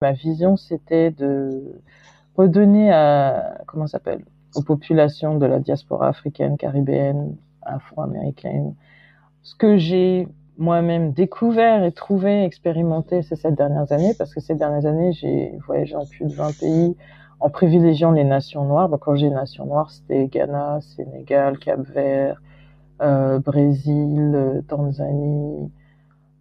Ma vision, c'était de redonner à, comment s'appelle, aux populations de la diaspora africaine, caribéenne, afro-américaine, ce que j'ai moi-même découvert et trouvé, expérimenté ces sept dernières années, parce que ces dernières années, j'ai voyagé en plus de 20 pays en privilégiant les nations noires. Donc, quand j'ai nations noires, c'était Ghana, Sénégal, Cap-Vert, euh, Brésil, euh, Tanzanie.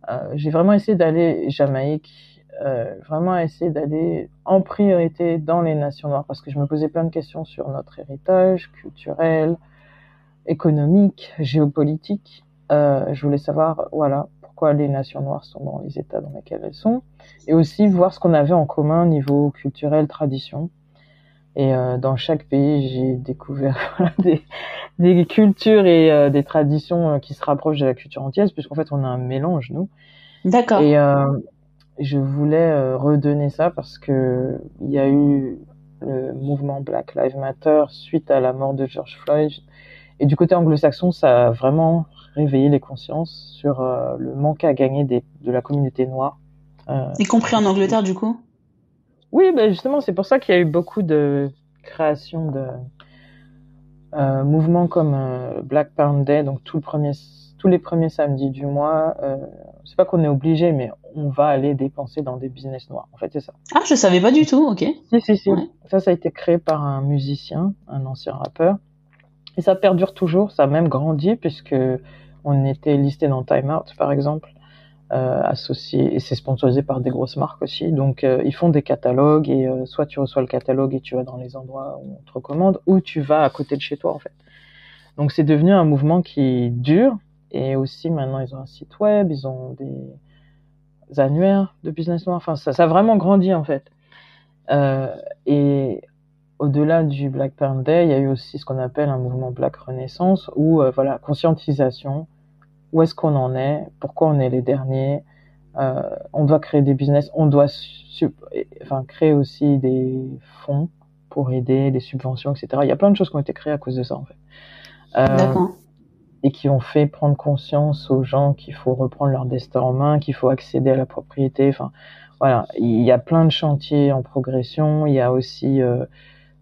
Euh, j'ai vraiment essayé d'aller Jamaïque, euh, vraiment essayer d'aller en priorité dans les nations noires parce que je me posais plein de questions sur notre héritage culturel, économique, géopolitique. Euh, je voulais savoir, voilà, pourquoi les nations noires sont dans les états dans lesquels elles sont, et aussi voir ce qu'on avait en commun niveau culturel, tradition. Et euh, dans chaque pays, j'ai découvert des, des, cultures et des traditions qui se rapprochent de la culture antillaise, puisqu'en fait, on a un mélange, nous. D'accord. Et euh, je voulais redonner ça parce que il y a eu le mouvement Black Lives Matter suite à la mort de George Floyd. Et du côté anglo-saxon, ça a vraiment réveillé les consciences sur euh, le manque à gagner des, de la communauté noire. Euh, y compris en Angleterre, du coup? Oui, ben justement, c'est pour ça qu'il y a eu beaucoup de créations de euh, mouvements comme euh, Black Pound Day, donc tout le premier, tous les premiers samedis du mois. Euh, c'est pas qu'on est obligé, mais on va aller dépenser dans des business noirs. En fait, c'est ça. Ah, je savais pas du tout, ok. Si, si, si. Ouais. Ça, ça a été créé par un musicien, un ancien rappeur. Et ça perdure toujours, ça a même grandi puisque on était listé dans Time Out, par exemple, euh, associé, et c'est sponsorisé par des grosses marques aussi. Donc, euh, ils font des catalogues et euh, soit tu reçois le catalogue et tu vas dans les endroits où on te recommande, ou tu vas à côté de chez toi, en fait. Donc, c'est devenu un mouvement qui dure. Et aussi, maintenant, ils ont un site web, ils ont des annuaires de business noir. Enfin, ça, ça a vraiment grandi, en fait. Euh, et au-delà du Black Parent Day, il y a eu aussi ce qu'on appelle un mouvement Black Renaissance, où euh, voilà conscientisation, où est-ce qu'on en est, pourquoi on est les derniers, euh, on doit créer des business, on doit enfin créer aussi des fonds pour aider, des subventions, etc. Il y a plein de choses qui ont été créées à cause de ça en fait, euh, et qui ont fait prendre conscience aux gens qu'il faut reprendre leur destin en main, qu'il faut accéder à la propriété. Enfin voilà, il y a plein de chantiers en progression. Il y a aussi euh,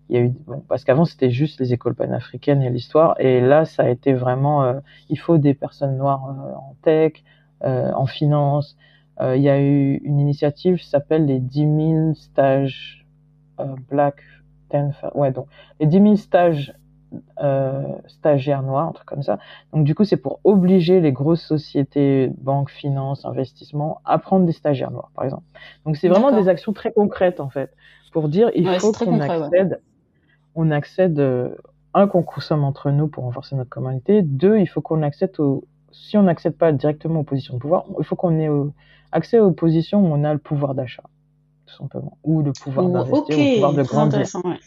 il y a eu bon, parce qu'avant c'était juste les écoles panafricaines et l'histoire. Et là ça a été vraiment euh, il faut des personnes noires euh, en tech euh, en finance. Il y a eu une initiative qui s'appelle les 10 000 stages black 10 ouais donc les 10 000 stages stagiaires noirs un truc comme ça. Donc du coup c'est pour obliger les grosses sociétés banques finances investissements à prendre des stagiaires noirs par exemple. Donc c'est vraiment des actions très concrètes en fait pour dire il ouais, faut qu'on accède ouais on accède, un, qu'on consomme entre nous pour renforcer notre communauté, deux, il faut qu'on accède au, si on n'accède pas directement aux positions de pouvoir, il faut qu'on ait accès aux positions où on a le pouvoir d'achat, tout simplement, ou le pouvoir d'investir, okay. le pouvoir de grandir. Ouais.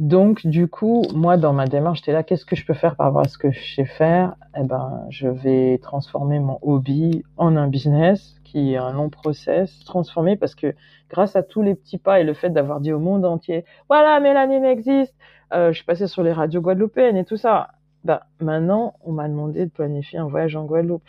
Donc, du coup, moi, dans ma démarche, j'étais là, qu'est-ce que je peux faire par rapport à ce que je sais faire? Eh ben, je vais transformer mon hobby en un business qui est un long process, transformer parce que grâce à tous les petits pas et le fait d'avoir dit au monde entier, voilà, Mélanie existe, euh, je suis passée sur les radios guadeloupéennes et tout ça. Ben, maintenant, on m'a demandé de planifier un voyage en Guadeloupe.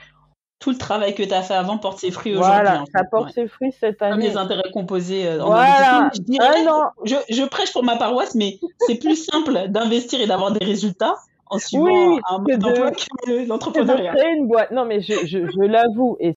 Tout le travail que tu as fait avant porte ses fruits aujourd'hui. Voilà, ça porte ouais. ses fruits cette année. Comme les intérêts composés. Euh, voilà. Je, dirais, ah non. Je, je, prêche pour ma paroisse, mais c'est plus simple d'investir et d'avoir des résultats en suivant oui, un mode d'emploi que l'entrepreneuriat. créer une boîte. Non, mais je, je, je l'avoue, et